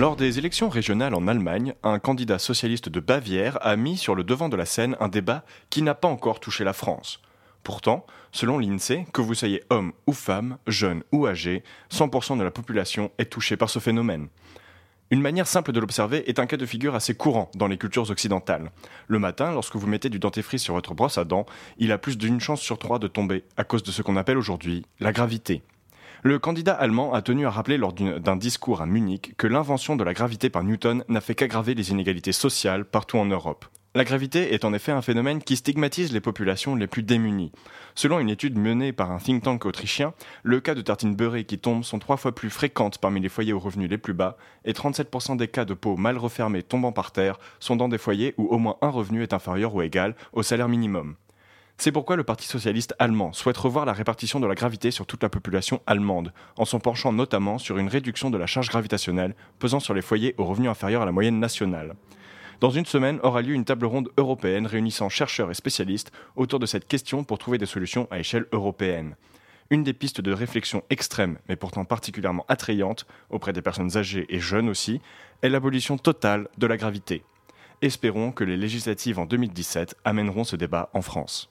Lors des élections régionales en Allemagne, un candidat socialiste de Bavière a mis sur le devant de la scène un débat qui n'a pas encore touché la France. Pourtant, selon l'INSEE, que vous soyez homme ou femme, jeune ou âgé, 100% de la population est touchée par ce phénomène. Une manière simple de l'observer est un cas de figure assez courant dans les cultures occidentales. Le matin, lorsque vous mettez du dentifrice sur votre brosse à dents, il a plus d'une chance sur trois de tomber à cause de ce qu'on appelle aujourd'hui la gravité. Le candidat allemand a tenu à rappeler lors d'un discours à Munich que l'invention de la gravité par Newton n'a fait qu'aggraver les inégalités sociales partout en Europe. La gravité est en effet un phénomène qui stigmatise les populations les plus démunies. Selon une étude menée par un think tank autrichien, le cas de tartines beurrées qui tombent sont trois fois plus fréquentes parmi les foyers aux revenus les plus bas, et 37% des cas de peau mal refermée tombant par terre sont dans des foyers où au moins un revenu est inférieur ou égal au salaire minimum. C'est pourquoi le Parti socialiste allemand souhaite revoir la répartition de la gravité sur toute la population allemande, en s'en penchant notamment sur une réduction de la charge gravitationnelle pesant sur les foyers aux revenus inférieurs à la moyenne nationale. Dans une semaine aura lieu une table ronde européenne réunissant chercheurs et spécialistes autour de cette question pour trouver des solutions à échelle européenne. Une des pistes de réflexion extrême, mais pourtant particulièrement attrayante, auprès des personnes âgées et jeunes aussi, est l'abolition totale de la gravité. Espérons que les législatives en 2017 amèneront ce débat en France.